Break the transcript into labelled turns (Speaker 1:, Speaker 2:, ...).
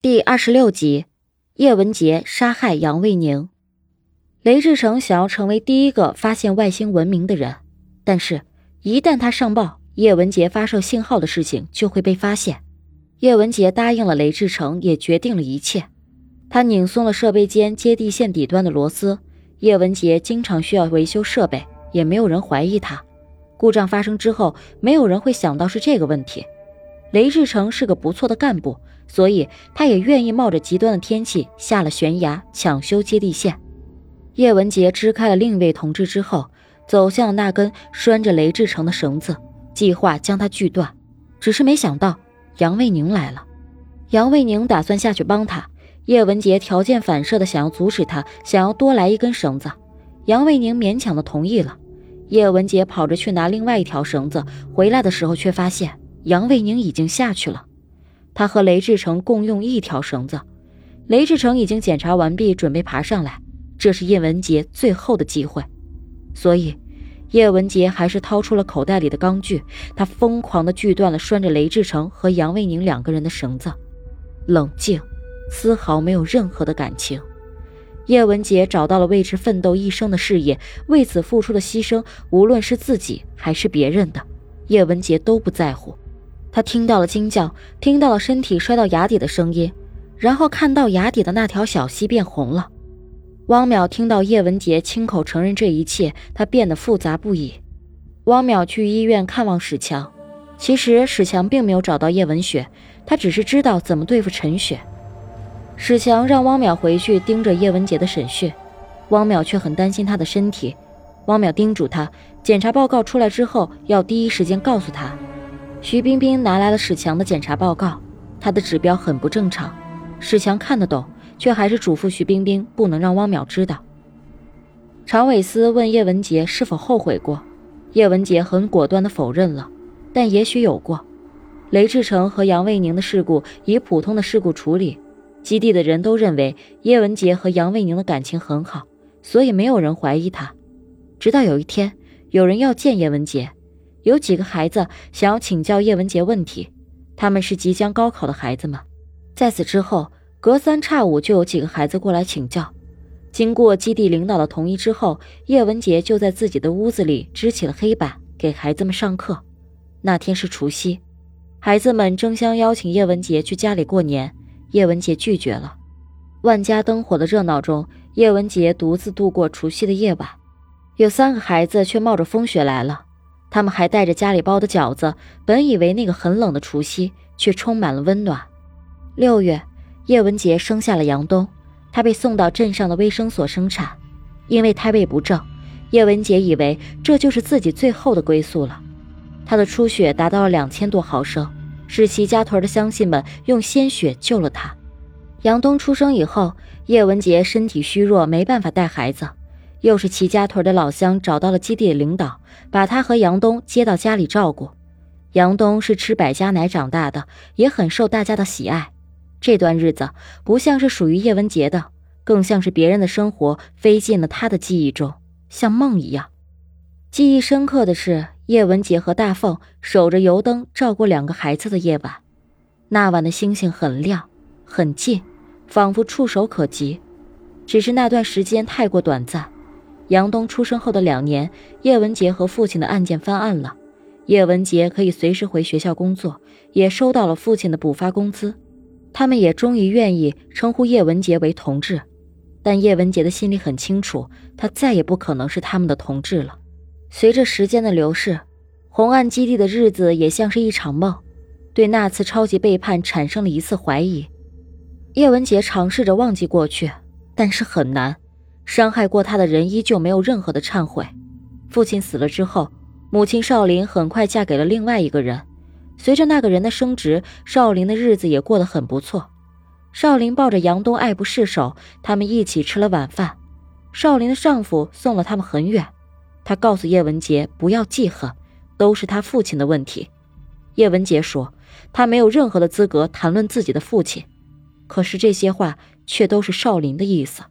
Speaker 1: 第二十六集，叶文洁杀害杨卫宁。雷志成想要成为第一个发现外星文明的人，但是，一旦他上报叶文洁发射信号的事情，就会被发现。叶文洁答应了雷志成，也决定了一切。他拧松了设备间接地线底端的螺丝。叶文洁经常需要维修设备，也没有人怀疑他。故障发生之后，没有人会想到是这个问题。雷志成是个不错的干部。所以，他也愿意冒着极端的天气下了悬崖抢修接地线。叶文杰支开了另一位同志之后，走向了那根拴着雷志成的绳子，计划将他锯断。只是没想到杨卫宁来了。杨卫宁打算下去帮他，叶文杰条件反射的想要阻止他，想要多来一根绳子。杨卫宁勉强的同意了。叶文杰跑着去拿另外一条绳子，回来的时候却发现杨卫宁已经下去了。他和雷志成共用一条绳子，雷志成已经检查完毕，准备爬上来。这是叶文洁最后的机会，所以叶文洁还是掏出了口袋里的钢锯，他疯狂地锯断了拴着雷志成和杨卫宁两个人的绳子。冷静，丝毫没有任何的感情。叶文洁找到了为之奋斗一生的事业，为此付出的牺牲，无论是自己还是别人的，叶文洁都不在乎。他听到了惊叫，听到了身体摔到崖底的声音，然后看到崖底的那条小溪变红了。汪淼听到叶文杰亲口承认这一切，他变得复杂不已。汪淼去医院看望史强，其实史强并没有找到叶文雪，他只是知道怎么对付陈雪。史强让汪淼回去盯着叶文杰的审讯，汪淼却很担心他的身体。汪淼叮嘱他，检查报告出来之后要第一时间告诉他。徐冰冰拿来了史强的检查报告，他的指标很不正常。史强看得懂，却还是嘱咐徐冰冰不能让汪淼知道。常伟思问叶文洁是否后悔过，叶文洁很果断地否认了，但也许有过。雷志成和杨卫宁的事故以普通的事故处理，基地的人都认为叶文洁和杨卫宁的感情很好，所以没有人怀疑他。直到有一天，有人要见叶文洁。有几个孩子想要请教叶文洁问题，他们是即将高考的孩子们。在此之后，隔三差五就有几个孩子过来请教。经过基地领导的同意之后，叶文洁就在自己的屋子里支起了黑板，给孩子们上课。那天是除夕，孩子们争相邀请叶文洁去家里过年，叶文洁拒绝了。万家灯火的热闹中，叶文洁独自度过除夕的夜晚。有三个孩子却冒着风雪来了。他们还带着家里包的饺子，本以为那个很冷的除夕，却充满了温暖。六月，叶文杰生下了杨东，他被送到镇上的卫生所生产。因为胎位不正，叶文杰以为这就是自己最后的归宿了。他的出血达到了两千多毫升，是齐家屯的乡亲们用鲜血救了他。杨东出生以后，叶文杰身体虚弱，没办法带孩子。又是齐家屯的老乡找到了基地的领导，把他和杨东接到家里照顾。杨东是吃百家奶长大的，也很受大家的喜爱。这段日子不像是属于叶文洁的，更像是别人的生活飞进了他的记忆中，像梦一样。记忆深刻的是叶文洁和大凤守着油灯照顾两个孩子的夜晚。那晚的星星很亮，很近，仿佛触手可及。只是那段时间太过短暂。杨东出生后的两年，叶文洁和父亲的案件翻案了，叶文洁可以随时回学校工作，也收到了父亲的补发工资，他们也终于愿意称呼叶文洁为同志。但叶文洁的心里很清楚，他再也不可能是他们的同志了。随着时间的流逝，红岸基地的日子也像是一场梦，对那次超级背叛产生了一次怀疑。叶文洁尝试着忘记过去，但是很难。伤害过他的人依旧没有任何的忏悔。父亲死了之后，母亲少林很快嫁给了另外一个人。随着那个人的升职，少林的日子也过得很不错。少林抱着杨东爱不释手，他们一起吃了晚饭。少林的丈夫送了他们很远，他告诉叶文洁不要记恨，都是他父亲的问题。叶文洁说，他没有任何的资格谈论自己的父亲，可是这些话却都是少林的意思。